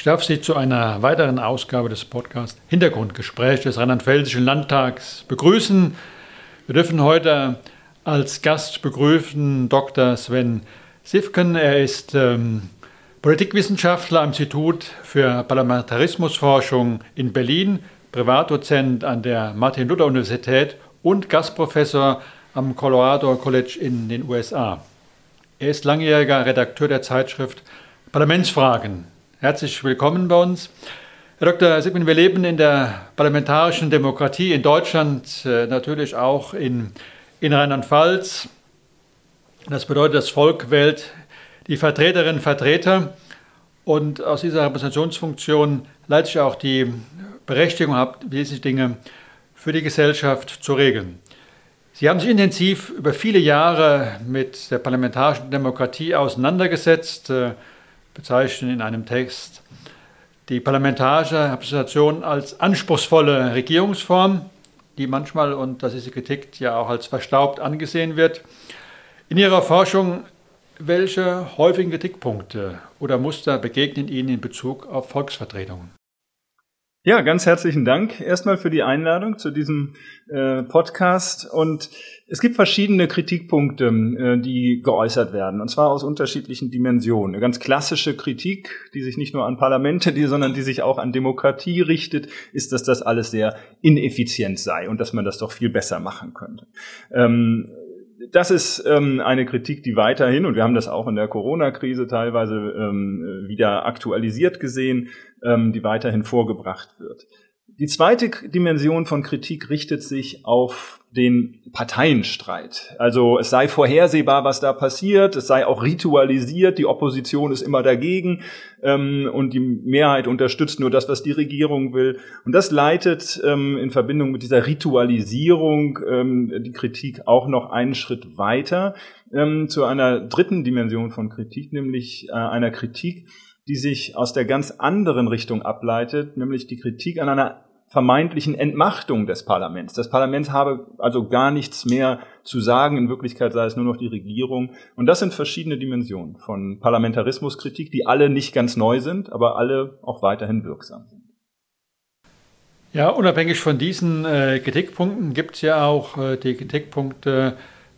Ich darf Sie zu einer weiteren Ausgabe des Podcasts Hintergrundgespräch des Rheinland-Pfälzischen Landtags begrüßen. Wir dürfen heute als Gast begrüßen Dr. Sven Sifken. Er ist ähm, Politikwissenschaftler am Institut für Parlamentarismusforschung in Berlin, Privatdozent an der Martin-Luther-Universität und Gastprofessor am Colorado College in den USA. Er ist langjähriger Redakteur der Zeitschrift Parlamentsfragen. Herzlich willkommen bei uns. Herr Dr. Sigmund, wir leben in der parlamentarischen Demokratie in Deutschland, äh, natürlich auch in, in Rheinland-Pfalz. Das bedeutet, das Volk wählt die Vertreterinnen und Vertreter und aus dieser Repräsentationsfunktion leite ich auch die Berechtigung ab, wesentliche Dinge für die Gesellschaft zu regeln. Sie haben sich intensiv über viele Jahre mit der parlamentarischen Demokratie auseinandergesetzt, äh, bezeichnen in einem Text die parlamentarische Repräsentation als anspruchsvolle Regierungsform, die manchmal, und das ist die Kritik, ja auch als verstaubt angesehen wird. In Ihrer Forschung, welche häufigen Kritikpunkte oder Muster begegnen Ihnen in Bezug auf Volksvertretungen? Ja, ganz herzlichen Dank erstmal für die Einladung zu diesem äh, Podcast. Und es gibt verschiedene Kritikpunkte, äh, die geäußert werden, und zwar aus unterschiedlichen Dimensionen. Eine ganz klassische Kritik, die sich nicht nur an Parlamente, die, sondern die sich auch an Demokratie richtet, ist, dass das alles sehr ineffizient sei und dass man das doch viel besser machen könnte. Ähm, das ist ähm, eine Kritik, die weiterhin, und wir haben das auch in der Corona-Krise teilweise ähm, wieder aktualisiert gesehen, ähm, die weiterhin vorgebracht wird. Die zweite Dimension von Kritik richtet sich auf den Parteienstreit. Also es sei vorhersehbar, was da passiert, es sei auch ritualisiert, die Opposition ist immer dagegen ähm, und die Mehrheit unterstützt nur das, was die Regierung will. Und das leitet ähm, in Verbindung mit dieser Ritualisierung ähm, die Kritik auch noch einen Schritt weiter ähm, zu einer dritten Dimension von Kritik, nämlich äh, einer Kritik, die sich aus der ganz anderen Richtung ableitet, nämlich die Kritik an einer vermeintlichen Entmachtung des Parlaments. Das Parlament habe also gar nichts mehr zu sagen. In Wirklichkeit sei es nur noch die Regierung. Und das sind verschiedene Dimensionen von Parlamentarismuskritik, die alle nicht ganz neu sind, aber alle auch weiterhin wirksam sind. Ja, unabhängig von diesen äh, Kritikpunkten gibt es ja auch äh, die Kritikpunkte,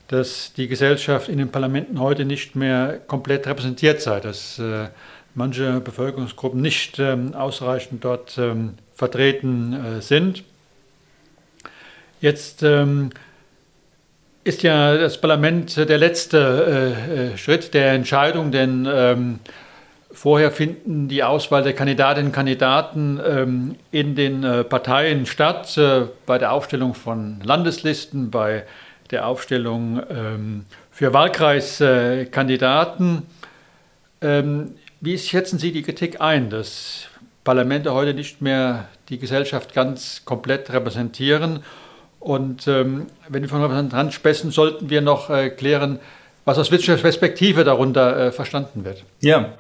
dass die Gesellschaft in den Parlamenten heute nicht mehr komplett repräsentiert sei, dass äh, manche Bevölkerungsgruppen nicht ähm, ausreichend dort ähm, vertreten äh, sind. Jetzt ähm, ist ja das Parlament der letzte äh, äh, Schritt der Entscheidung, denn vorher finden die Auswahl der Kandidatinnen und Kandidaten ähm, in den äh, Parteien statt, äh, bei der Aufstellung von Landeslisten, bei der Aufstellung ähm, für Wahlkreiskandidaten. Ähm, wie schätzen Sie die Kritik ein, dass Parlamente heute nicht mehr die Gesellschaft ganz komplett repräsentieren. Und ähm, wenn wir von Repräsentanten sprechen, sollten wir noch äh, klären, was aus Wirtschaftsperspektive darunter äh, verstanden wird. Ja,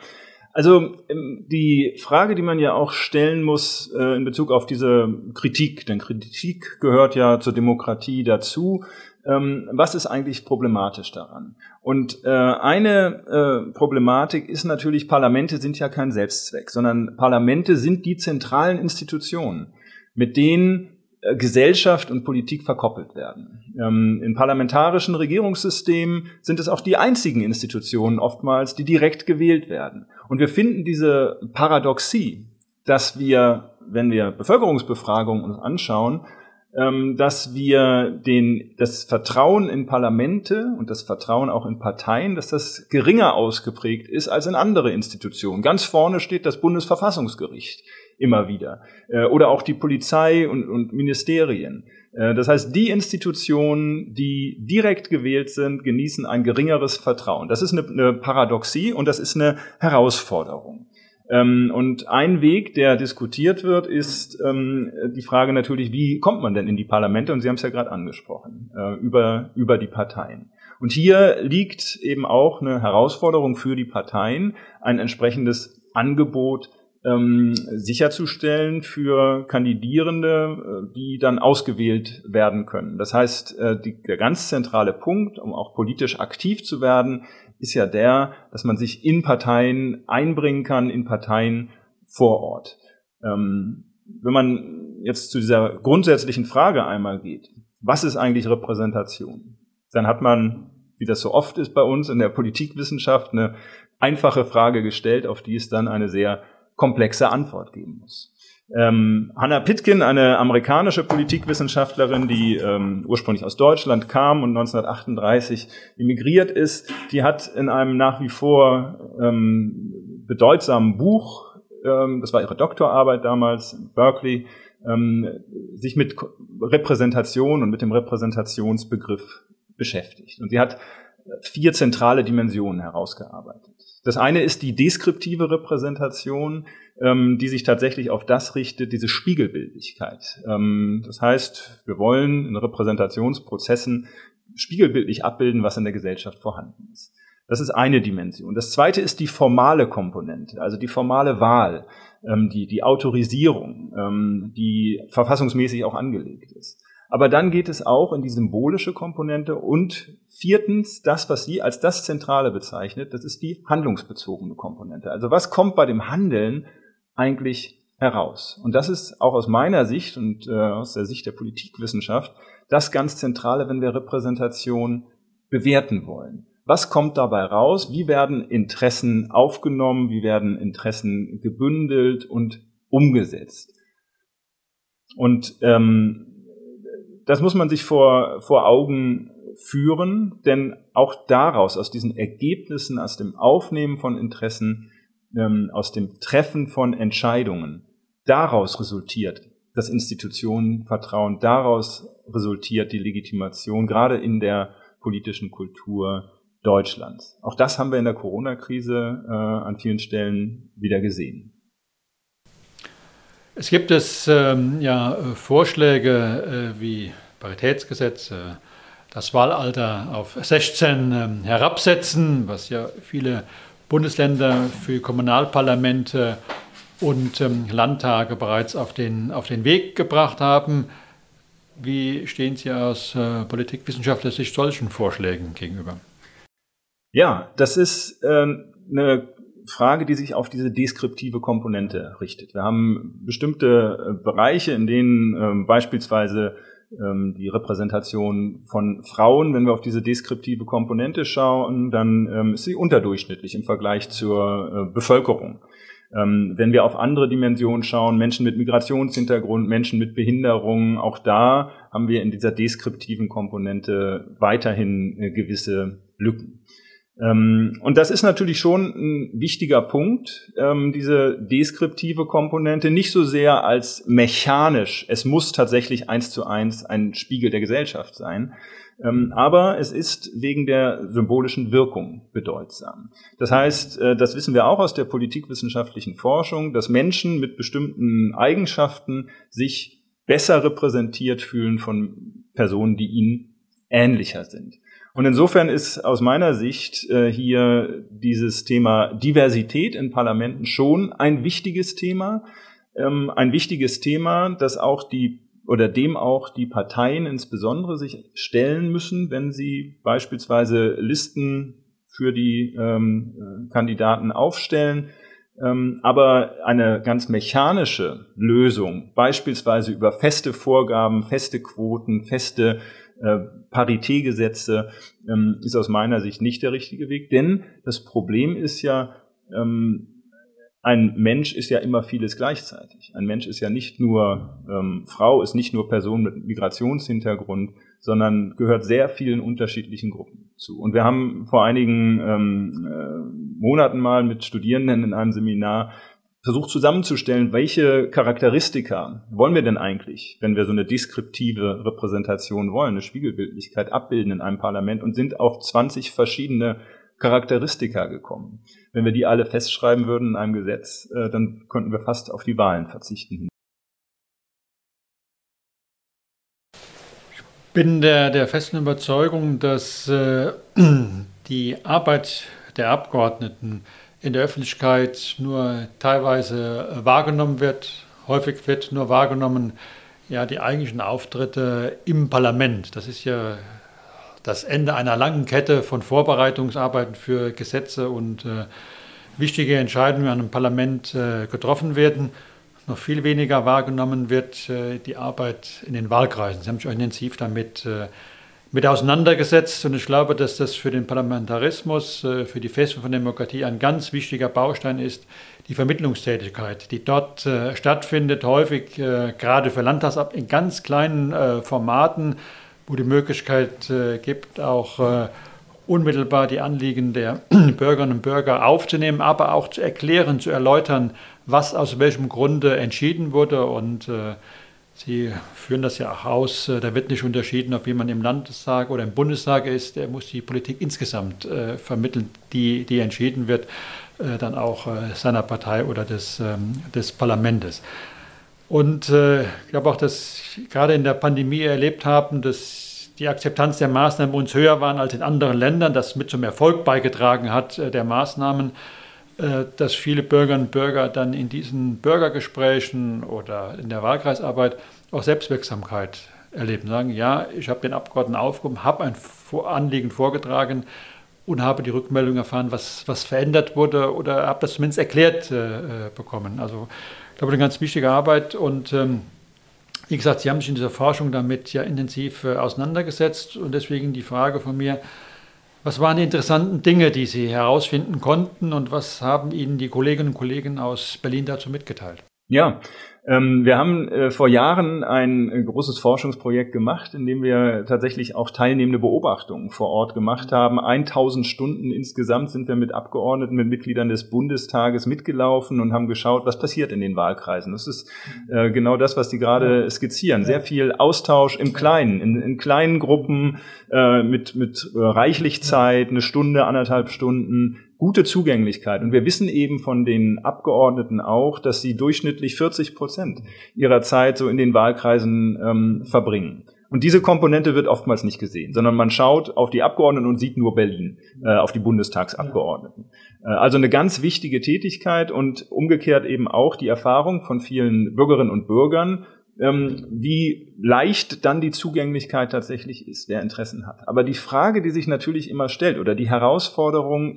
also ähm, die Frage, die man ja auch stellen muss äh, in Bezug auf diese Kritik, denn Kritik gehört ja zur Demokratie dazu, ähm, was ist eigentlich problematisch daran? Und äh, eine äh, Problematik ist natürlich, Parlamente sind ja kein Selbstzweck, sondern Parlamente sind die zentralen Institutionen, mit denen äh, Gesellschaft und Politik verkoppelt werden. Ähm, in parlamentarischen Regierungssystemen sind es auch die einzigen Institutionen oftmals, die direkt gewählt werden. Und wir finden diese Paradoxie, dass wir, wenn wir Bevölkerungsbefragungen uns anschauen, dass wir den, das Vertrauen in Parlamente und das Vertrauen auch in Parteien, dass das geringer ausgeprägt ist als in andere Institutionen. Ganz vorne steht das Bundesverfassungsgericht immer wieder äh, oder auch die Polizei und, und Ministerien. Äh, das heißt, die Institutionen, die direkt gewählt sind, genießen ein geringeres Vertrauen. Das ist eine, eine Paradoxie und das ist eine Herausforderung. Ähm, und ein Weg, der diskutiert wird, ist ähm, die Frage natürlich, wie kommt man denn in die Parlamente? Und Sie haben es ja gerade angesprochen, äh, über, über die Parteien. Und hier liegt eben auch eine Herausforderung für die Parteien, ein entsprechendes Angebot ähm, sicherzustellen für Kandidierende, äh, die dann ausgewählt werden können. Das heißt, äh, die, der ganz zentrale Punkt, um auch politisch aktiv zu werden, ist ja der, dass man sich in Parteien einbringen kann, in Parteien vor Ort. Ähm, wenn man jetzt zu dieser grundsätzlichen Frage einmal geht, was ist eigentlich Repräsentation? Dann hat man, wie das so oft ist bei uns in der Politikwissenschaft, eine einfache Frage gestellt, auf die es dann eine sehr komplexe Antwort geben muss. Ähm, Hannah Pitkin, eine amerikanische Politikwissenschaftlerin, die ähm, ursprünglich aus Deutschland kam und 1938 emigriert ist, die hat in einem nach wie vor ähm, bedeutsamen Buch, ähm, das war ihre Doktorarbeit damals in Berkeley, ähm, sich mit Repräsentation und mit dem Repräsentationsbegriff beschäftigt. Und sie hat vier zentrale Dimensionen herausgearbeitet. Das eine ist die deskriptive Repräsentation, ähm, die sich tatsächlich auf das richtet, diese Spiegelbildlichkeit. Ähm, das heißt, wir wollen in Repräsentationsprozessen spiegelbildlich abbilden, was in der Gesellschaft vorhanden ist. Das ist eine Dimension. Das zweite ist die formale Komponente, also die formale Wahl, ähm, die, die Autorisierung, ähm, die verfassungsmäßig auch angelegt ist. Aber dann geht es auch in die symbolische Komponente und viertens, das, was sie als das Zentrale bezeichnet, das ist die handlungsbezogene Komponente. Also was kommt bei dem Handeln eigentlich heraus? Und das ist auch aus meiner Sicht und äh, aus der Sicht der Politikwissenschaft das ganz Zentrale, wenn wir Repräsentation bewerten wollen. Was kommt dabei raus? Wie werden Interessen aufgenommen? Wie werden Interessen gebündelt und umgesetzt? Und ähm, das muss man sich vor, vor Augen führen, denn auch daraus, aus diesen Ergebnissen, aus dem Aufnehmen von Interessen, ähm, aus dem Treffen von Entscheidungen, daraus resultiert das Institutionenvertrauen, daraus resultiert die Legitimation, gerade in der politischen Kultur Deutschlands. Auch das haben wir in der Corona-Krise äh, an vielen Stellen wieder gesehen. Es gibt es ähm, ja Vorschläge äh, wie Paritätsgesetz, äh, das Wahlalter auf 16 äh, herabsetzen, was ja viele Bundesländer für Kommunalparlamente und ähm, Landtage bereits auf den, auf den Weg gebracht haben. Wie stehen Sie aus äh, politikwissenschaftlicher Sicht solchen Vorschlägen gegenüber? Ja, das ist äh, eine Frage, die sich auf diese deskriptive Komponente richtet. Wir haben bestimmte äh, Bereiche, in denen ähm, beispielsweise ähm, die Repräsentation von Frauen, wenn wir auf diese deskriptive Komponente schauen, dann ähm, ist sie unterdurchschnittlich im Vergleich zur äh, Bevölkerung. Ähm, wenn wir auf andere Dimensionen schauen, Menschen mit Migrationshintergrund, Menschen mit Behinderungen, auch da haben wir in dieser deskriptiven Komponente weiterhin äh, gewisse Lücken. Ähm, und das ist natürlich schon ein wichtiger Punkt, ähm, diese deskriptive Komponente, nicht so sehr als mechanisch, es muss tatsächlich eins zu eins ein Spiegel der Gesellschaft sein, ähm, aber es ist wegen der symbolischen Wirkung bedeutsam. Das heißt, äh, das wissen wir auch aus der politikwissenschaftlichen Forschung, dass Menschen mit bestimmten Eigenschaften sich besser repräsentiert fühlen von Personen, die ihnen ähnlicher sind. Und insofern ist aus meiner Sicht äh, hier dieses Thema Diversität in Parlamenten schon ein wichtiges Thema. Ähm, ein wichtiges Thema, das auch die oder dem auch die Parteien insbesondere sich stellen müssen, wenn sie beispielsweise Listen für die ähm, äh, Kandidaten aufstellen. Ähm, aber eine ganz mechanische Lösung, beispielsweise über feste Vorgaben, feste Quoten, feste äh, Paritätgesetze ähm, ist aus meiner Sicht nicht der richtige Weg, denn das Problem ist ja, ähm, ein Mensch ist ja immer vieles gleichzeitig. Ein Mensch ist ja nicht nur ähm, Frau, ist nicht nur Person mit Migrationshintergrund, sondern gehört sehr vielen unterschiedlichen Gruppen zu. Und wir haben vor einigen ähm, äh, Monaten mal mit Studierenden in einem Seminar versucht zusammenzustellen, welche Charakteristika wollen wir denn eigentlich, wenn wir so eine deskriptive Repräsentation wollen, eine Spiegelbildlichkeit abbilden in einem Parlament und sind auf 20 verschiedene Charakteristika gekommen. Wenn wir die alle festschreiben würden in einem Gesetz, äh, dann könnten wir fast auf die Wahlen verzichten. Ich bin der, der festen Überzeugung, dass äh, die Arbeit der Abgeordneten in der Öffentlichkeit nur teilweise äh, wahrgenommen wird. Häufig wird nur wahrgenommen, ja, die eigentlichen Auftritte im Parlament. Das ist ja das Ende einer langen Kette von Vorbereitungsarbeiten für Gesetze und äh, wichtige Entscheidungen an einem Parlament äh, getroffen werden. Noch viel weniger wahrgenommen wird äh, die Arbeit in den Wahlkreisen. Sie haben sich auch intensiv damit äh, mit auseinandergesetzt und ich glaube, dass das für den Parlamentarismus, äh, für die Festung von Demokratie ein ganz wichtiger Baustein ist, die Vermittlungstätigkeit, die dort äh, stattfindet, häufig äh, gerade für Landtagsab in ganz kleinen Formaten, wo die Möglichkeit gibt, auch unmittelbar die Anliegen der Bürgerinnen und Bürger aufzunehmen, aber auch zu erklären, zu erläutern, was aus welchem Grunde entschieden wurde. Und äh, Sie führen das ja auch aus. Da wird nicht unterschieden, ob jemand im Landestag oder im Bundestag ist. Er muss die Politik insgesamt äh, vermitteln, die, die entschieden wird, äh, dann auch äh, seiner Partei oder des, ähm, des Parlaments. Und äh, ich glaube auch, dass gerade in der Pandemie erlebt haben, dass die Akzeptanz der Maßnahmen uns höher waren als in anderen Ländern, das mit zum Erfolg beigetragen hat äh, der Maßnahmen, äh, dass viele Bürgerinnen und Bürger dann in diesen Bürgergesprächen oder in der Wahlkreisarbeit auch Selbstwirksamkeit erleben. Sagen, ja, ich habe den Abgeordneten aufgehoben, habe ein Anliegen vorgetragen und habe die Rückmeldung erfahren, was, was verändert wurde oder habe das zumindest erklärt äh, bekommen. Also ich glaube, eine ganz wichtige Arbeit und ähm, wie gesagt, Sie haben sich in dieser Forschung damit ja intensiv äh, auseinandergesetzt und deswegen die Frage von mir, was waren die interessanten Dinge, die Sie herausfinden konnten und was haben Ihnen die Kolleginnen und Kollegen aus Berlin dazu mitgeteilt? Ja, wir haben äh, vor Jahren ein äh, großes Forschungsprojekt gemacht, in dem wir tatsächlich auch teilnehmende Beobachtungen vor Ort gemacht haben. 1000 Stunden insgesamt sind wir mit Abgeordneten, mit Mitgliedern des Bundestages mitgelaufen und haben geschaut, was passiert in den Wahlkreisen. Das ist äh, genau das, was Sie gerade skizzieren. Sehr viel Austausch im Kleinen, in, in kleinen Gruppen, mit, mit reichlich Zeit, eine Stunde, anderthalb Stunden, gute Zugänglichkeit. Und wir wissen eben von den Abgeordneten auch, dass sie durchschnittlich 40 Prozent ihrer Zeit so in den Wahlkreisen ähm, verbringen. Und diese Komponente wird oftmals nicht gesehen, sondern man schaut auf die Abgeordneten und sieht nur Berlin, äh, auf die Bundestagsabgeordneten. Äh, also eine ganz wichtige Tätigkeit und umgekehrt eben auch die Erfahrung von vielen Bürgerinnen und Bürgern, ähm, wie leicht dann die Zugänglichkeit tatsächlich ist, wer Interessen hat. Aber die Frage, die sich natürlich immer stellt oder die Herausforderung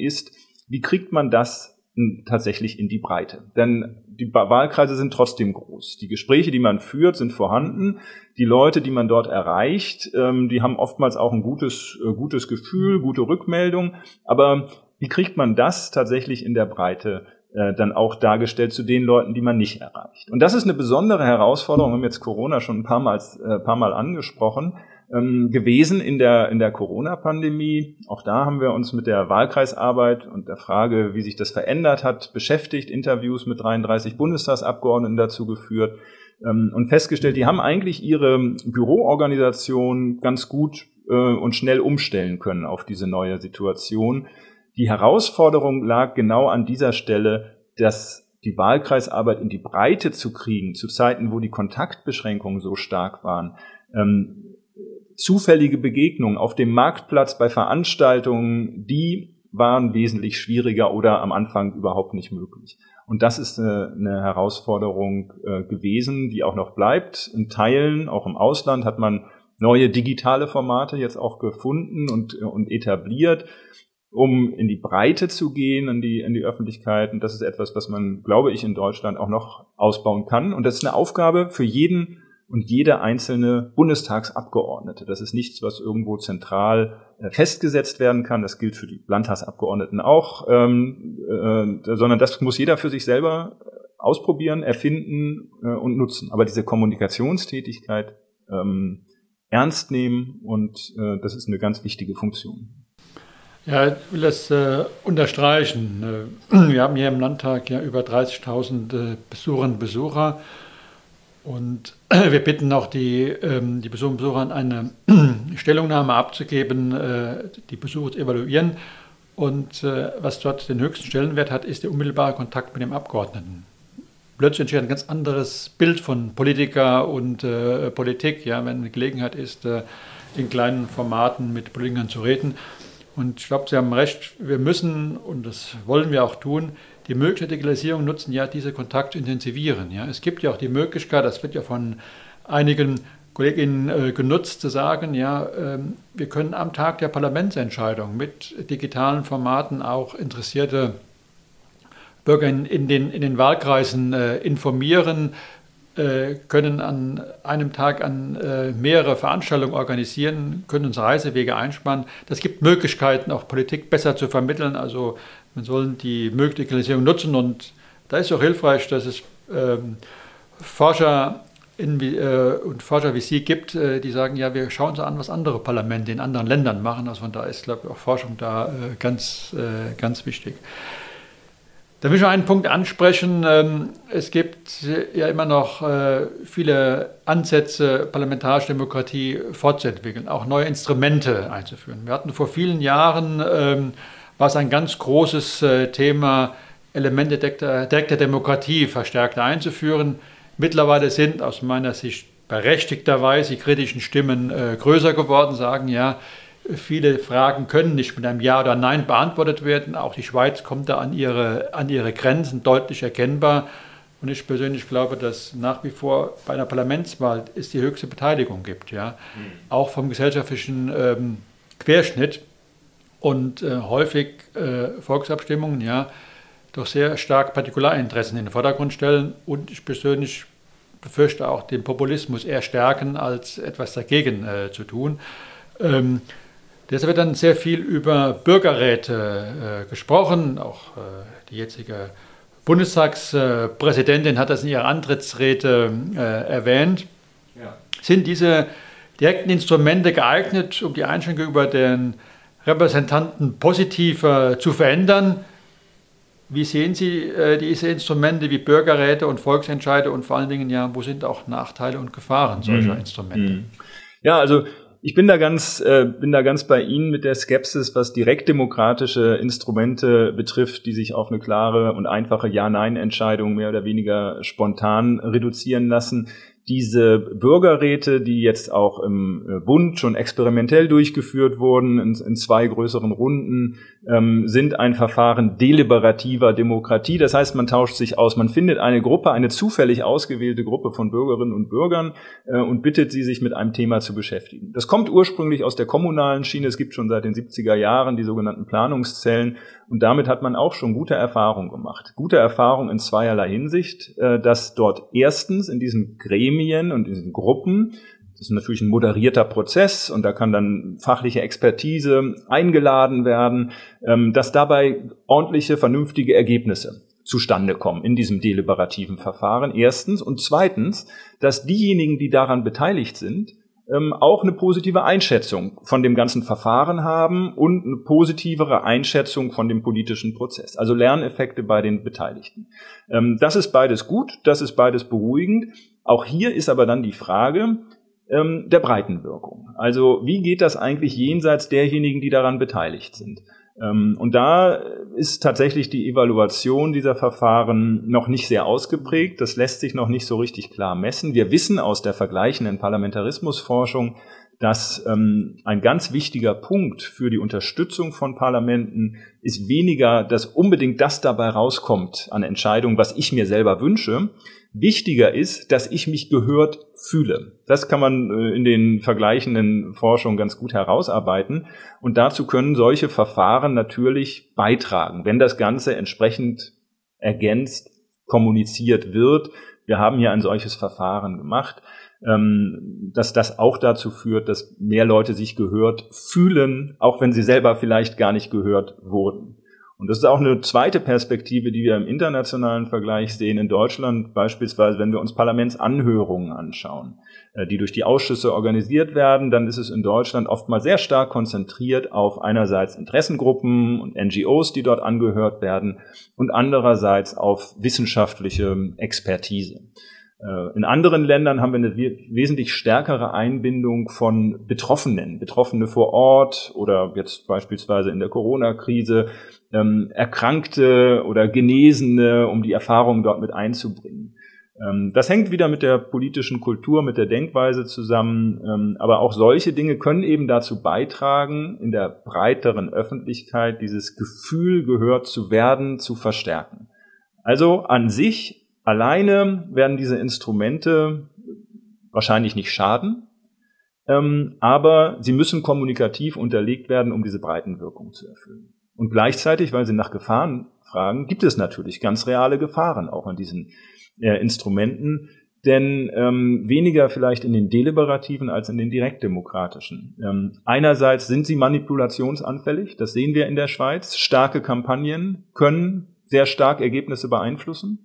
wie kriegt man das tatsächlich in die Breite? Denn die Wahlkreise sind trotzdem groß. Die Gespräche, die man führt, sind vorhanden. Die Leute, die man dort erreicht, ähm, die haben oftmals auch ein gutes, äh, gutes Gefühl, gute Rückmeldung. Aber wie kriegt man das tatsächlich in der Breite äh, dann auch dargestellt zu den Leuten, die man nicht erreicht? Und das ist eine besondere Herausforderung. Wir haben jetzt Corona schon ein paar Mal, äh, paar Mal angesprochen ähm, gewesen in der, in der Corona-Pandemie. Auch da haben wir uns mit der Wahlkreisarbeit und der Frage, wie sich das verändert hat, beschäftigt, Interviews mit 33 Bundestagsabgeordneten dazu geführt ähm, und festgestellt, die haben eigentlich ihre Büroorganisation ganz gut äh, und schnell umstellen können auf diese neue Situation. Die Herausforderung lag genau an dieser Stelle, dass die Wahlkreisarbeit in die Breite zu kriegen, zu Zeiten, wo die Kontaktbeschränkungen so stark waren, ähm, zufällige Begegnungen auf dem Marktplatz bei Veranstaltungen, die waren wesentlich schwieriger oder am Anfang überhaupt nicht möglich. Und das ist eine, eine Herausforderung äh, gewesen, die auch noch bleibt. In Teilen, auch im Ausland, hat man neue digitale Formate jetzt auch gefunden und, und etabliert, um in die Breite zu gehen, in die, in die Öffentlichkeit. Und das ist etwas, was man, glaube ich, in Deutschland auch noch ausbauen kann. Und das ist eine Aufgabe für jeden und jede einzelne Bundestagsabgeordnete. Das ist nichts, was irgendwo zentral äh, festgesetzt werden kann. Das gilt für die Landtagsabgeordneten auch, ähm, äh, sondern das muss jeder für sich selber äh, ausprobieren, erfinden äh, und nutzen. Aber diese Kommunikationstätigkeit ähm, ernst nehmen und äh, das ist eine ganz wichtige Funktion. Ja, ich will das äh, unterstreichen. Wir haben hier im Landtag ja über 30.000 Besucherinnen und Besucher. Und wir bitten auch die, ähm, die Besucher und Besucher, eine Stellungnahme abzugeben, äh, die zu evaluieren. Und äh, was dort den höchsten Stellenwert hat, ist der unmittelbare Kontakt mit dem Abgeordneten. Plötzlich entsteht ein ganz anderes Bild von Politiker und äh, Politik, ja, wenn eine Gelegenheit ist, äh, in kleinen Formaten mit Politikern zu reden. Und ich glaube, Sie haben recht, wir müssen, und das wollen wir auch tun, die Möglichkeit der Digitalisierung nutzen, ja diese Kontakte intensivieren. Ja. Es gibt ja auch die Möglichkeit, das wird ja von einigen Kolleginnen äh, genutzt, zu sagen, ja, ähm, wir können am Tag der Parlamentsentscheidung mit digitalen Formaten auch interessierte Bürger in, in, den, in den Wahlkreisen äh, informieren, äh, können an einem Tag an äh, mehrere Veranstaltungen organisieren, können uns Reisewege einsparen. Das gibt Möglichkeiten, auch Politik besser zu vermitteln. Also man soll die Digitalisierung nutzen und da ist auch hilfreich, dass es ähm, Forscher in, äh, und Forscher wie Sie gibt, äh, die sagen, ja, wir schauen uns an, was andere Parlamente in anderen Ländern machen. Also von da ist, glaube ich, auch Forschung da äh, ganz, äh, ganz wichtig. Da will ich noch einen Punkt ansprechen. Ähm, es gibt ja immer noch äh, viele Ansätze, parlamentarische Demokratie fortzuentwickeln, auch neue Instrumente einzuführen. Wir hatten vor vielen Jahren, ähm, war es ein ganz großes äh, Thema, Elemente direkter, direkter Demokratie verstärkt einzuführen. Mittlerweile sind aus meiner Sicht berechtigterweise die kritischen Stimmen äh, größer geworden, sagen ja, viele Fragen können nicht mit einem Ja oder Nein beantwortet werden. Auch die Schweiz kommt da an ihre, an ihre Grenzen deutlich erkennbar. Und ich persönlich glaube, dass nach wie vor bei einer Parlamentswahl es die höchste Beteiligung gibt, ja, mhm. auch vom gesellschaftlichen ähm, Querschnitt und äh, häufig äh, Volksabstimmungen, ja, doch sehr stark Partikularinteressen in den Vordergrund stellen und ich persönlich befürchte auch den Populismus eher stärken, als etwas dagegen äh, zu tun. Ähm, deshalb wird dann sehr viel über Bürgerräte äh, gesprochen. Auch äh, die jetzige Bundestagspräsidentin hat das in ihrer Antrittsrede äh, erwähnt. Ja. Sind diese direkten Instrumente geeignet, um die Einstellung über den Repräsentanten positiver zu verändern? Wie sehen Sie äh, diese Instrumente wie Bürgerräte und Volksentscheide und vor allen Dingen ja, wo sind auch Nachteile und Gefahren solcher mhm. Instrumente? Mhm. Ja, also ich bin da ganz, äh, bin da ganz bei Ihnen mit der Skepsis, was direktdemokratische Instrumente betrifft, die sich auf eine klare und einfache Ja-Nein-Entscheidung mehr oder weniger spontan reduzieren lassen diese Bürgerräte, die jetzt auch im äh, Bund schon experimentell durchgeführt wurden, in, in zwei größeren Runden, ähm, sind ein Verfahren deliberativer Demokratie. Das heißt, man tauscht sich aus. Man findet eine Gruppe, eine zufällig ausgewählte Gruppe von Bürgerinnen und Bürgern äh, und bittet sie, sich mit einem Thema zu beschäftigen. Das kommt ursprünglich aus der kommunalen Schiene. Es gibt schon seit den 70er Jahren die sogenannten Planungszellen. Und damit hat man auch schon gute Erfahrungen gemacht. Gute Erfahrungen in zweierlei Hinsicht, äh, dass dort erstens in diesen Gremien und in diesen Gruppen das ist natürlich ein moderierter Prozess und da kann dann fachliche Expertise eingeladen werden, ähm, dass dabei ordentliche, vernünftige Ergebnisse zustande kommen in diesem deliberativen Verfahren. Erstens. Und zweitens, dass diejenigen, die daran beteiligt sind, ähm, auch eine positive Einschätzung von dem ganzen Verfahren haben und eine positivere Einschätzung von dem politischen Prozess. Also Lerneffekte bei den Beteiligten. Ähm, das ist beides gut, das ist beides beruhigend. Auch hier ist aber dann die Frage ähm, der Breitenwirkung. Also wie geht das eigentlich jenseits derjenigen, die daran beteiligt sind? Ähm, und da ist tatsächlich die Evaluation dieser Verfahren noch nicht sehr ausgeprägt. Das lässt sich noch nicht so richtig klar messen. Wir wissen aus der vergleichenden Parlamentarismusforschung, dass ähm, ein ganz wichtiger Punkt für die Unterstützung von Parlamenten ist weniger, dass unbedingt das dabei rauskommt an Entscheidungen, was ich mir selber wünsche, Wichtiger ist, dass ich mich gehört fühle. Das kann man äh, in den vergleichenden Forschungen ganz gut herausarbeiten. Und dazu können solche Verfahren natürlich beitragen, wenn das Ganze entsprechend ergänzt kommuniziert wird. Wir haben hier ein solches Verfahren gemacht, ähm, dass das auch dazu führt, dass mehr Leute sich gehört fühlen, auch wenn sie selber vielleicht gar nicht gehört wurden. Und das ist auch eine zweite Perspektive, die wir im internationalen Vergleich sehen. In Deutschland beispielsweise, wenn wir uns Parlamentsanhörungen anschauen, äh, die durch die Ausschüsse organisiert werden, dann ist es in Deutschland oftmals sehr stark konzentriert auf einerseits Interessengruppen und NGOs, die dort angehört werden, und andererseits auf wissenschaftliche Expertise. Äh, in anderen Ländern haben wir eine wesentlich stärkere Einbindung von Betroffenen, Betroffene vor Ort oder jetzt beispielsweise in der Corona-Krise ähm, Erkrankte oder Genesene, um die Erfahrungen dort mit einzubringen. Ähm, das hängt wieder mit der politischen Kultur, mit der Denkweise zusammen. Ähm, aber auch solche Dinge können eben dazu beitragen, in der breiteren Öffentlichkeit dieses Gefühl gehört zu werden, zu verstärken. Also an sich alleine werden diese Instrumente wahrscheinlich nicht schaden, ähm, aber sie müssen kommunikativ unterlegt werden, um diese Breitenwirkung zu erfüllen. Und gleichzeitig, weil Sie nach Gefahren fragen, gibt es natürlich ganz reale Gefahren auch an diesen äh, Instrumenten, denn ähm, weniger vielleicht in den deliberativen als in den direktdemokratischen. Ähm, einerseits sind sie manipulationsanfällig, das sehen wir in der Schweiz. Starke Kampagnen können sehr stark Ergebnisse beeinflussen.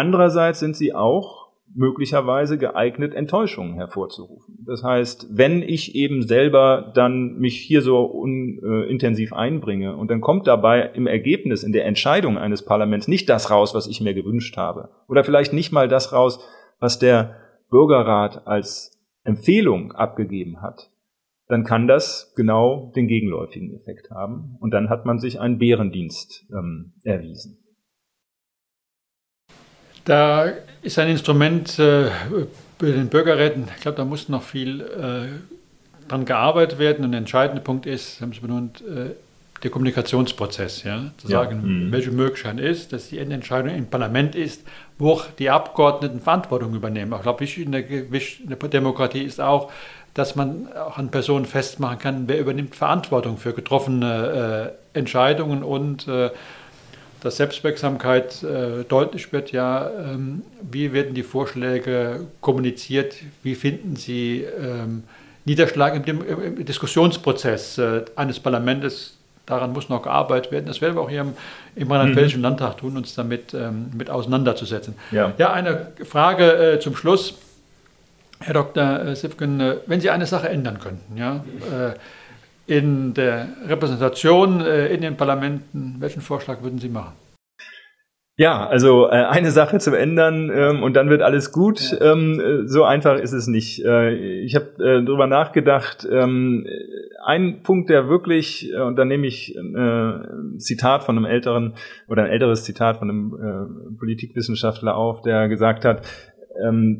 Andererseits sind sie auch möglicherweise geeignet, Enttäuschungen hervorzurufen. Das heißt, wenn ich eben selber dann mich hier so unintensiv einbringe und dann kommt dabei im Ergebnis, in der Entscheidung eines Parlaments nicht das raus, was ich mir gewünscht habe, oder vielleicht nicht mal das raus, was der Bürgerrat als Empfehlung abgegeben hat, dann kann das genau den gegenläufigen Effekt haben. Und dann hat man sich einen Bärendienst ähm, erwiesen. Da ist ein Instrument äh, bei den Bürgerräten, ich glaube, da muss noch viel äh, dran gearbeitet werden. Und der entscheidende Punkt ist, haben Sie benannt, äh, der Kommunikationsprozess, ja, zu ja. sagen, mhm. welche Möglichkeit ist, dass die Endentscheidung im Parlament ist, wo auch die Abgeordneten Verantwortung übernehmen. Ich glaube, wichtig in der, in der Demokratie ist auch, dass man auch an Personen festmachen kann, wer übernimmt Verantwortung für getroffene äh, Entscheidungen und äh, dass Selbstwirksamkeit äh, deutlich wird, ja, ähm, wie werden die Vorschläge kommuniziert, wie finden sie ähm, Niederschlag im, im Diskussionsprozess äh, eines Parlaments, daran muss noch gearbeitet werden. Das werden wir auch hier im, im Rheinland-Pfälzischen mhm. Landtag tun, uns damit ähm, mit auseinanderzusetzen. Ja, ja eine Frage äh, zum Schluss. Herr Dr. Äh, Sifken, äh, wenn Sie eine Sache ändern könnten, ja, äh, in der Repräsentation äh, in den Parlamenten, welchen Vorschlag würden Sie machen? Ja, also äh, eine Sache zu ändern ähm, und dann wird alles gut. Ja. Ähm, so einfach ist es nicht. Äh, ich habe äh, darüber nachgedacht. Ähm, ein Punkt, der wirklich, äh, und da nehme ich äh, ein Zitat von einem älteren oder ein älteres Zitat von einem äh, Politikwissenschaftler auf, der gesagt hat,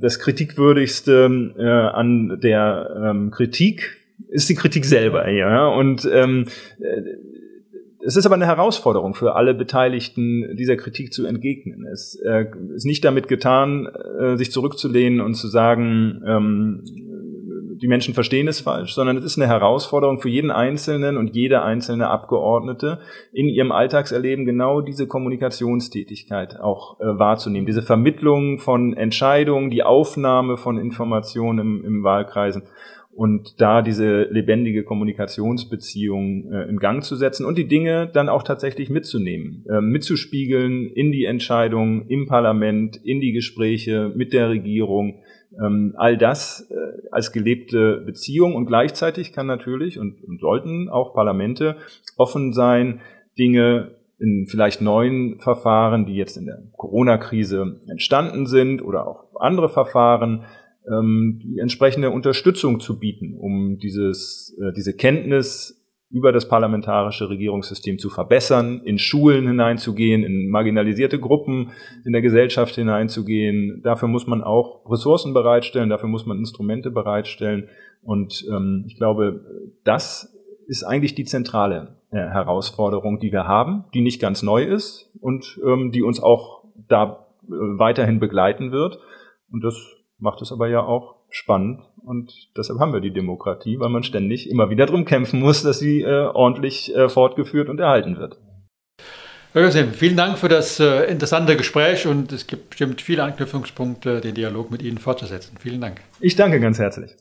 das kritikwürdigste äh, an der Kritik ist die Kritik selber. Ja, und ähm, äh, es ist aber eine Herausforderung für alle Beteiligten, dieser Kritik zu entgegnen. Es äh, ist nicht damit getan, äh, sich zurückzulehnen und zu sagen, ähm, die Menschen verstehen es falsch, sondern es ist eine Herausforderung für jeden Einzelnen und jede einzelne Abgeordnete in ihrem Alltagserleben genau diese Kommunikationstätigkeit auch äh, wahrzunehmen, diese Vermittlung von Entscheidungen, die Aufnahme von Informationen im, im Wahlkreisen und da diese lebendige Kommunikationsbeziehung äh, in Gang zu setzen und die Dinge dann auch tatsächlich mitzunehmen, äh, mitzuspiegeln in die Entscheidung im Parlament, in die Gespräche mit der Regierung, ähm, all das äh, als gelebte Beziehung. Und gleichzeitig kann natürlich und, und sollten auch Parlamente offen sein, Dinge in vielleicht neuen Verfahren, die jetzt in der Corona-Krise entstanden sind oder auch andere Verfahren, ähm, die entsprechende Unterstützung zu bieten, um dieses, äh, diese Kenntnis über das parlamentarische Regierungssystem zu verbessern, in Schulen hineinzugehen, in marginalisierte Gruppen in der Gesellschaft hineinzugehen. Dafür muss man auch Ressourcen bereitstellen, dafür muss man Instrumente bereitstellen. Und ähm, ich glaube, das ist eigentlich die zentrale äh, Herausforderung, die wir haben, die nicht ganz neu ist und ähm, die uns auch da äh, weiterhin begleiten wird. Und das macht es aber ja auch spannend und deshalb haben wir die Demokratie, weil man ständig immer wieder drum kämpfen muss, dass sie äh, ordentlich äh, fortgeführt und erhalten wird. Herr Gössim, vielen Dank für das äh, interessante Gespräch und es gibt bestimmt viele Anknüpfungspunkte, den Dialog mit Ihnen fortzusetzen. Vielen Dank. Ich danke ganz herzlich.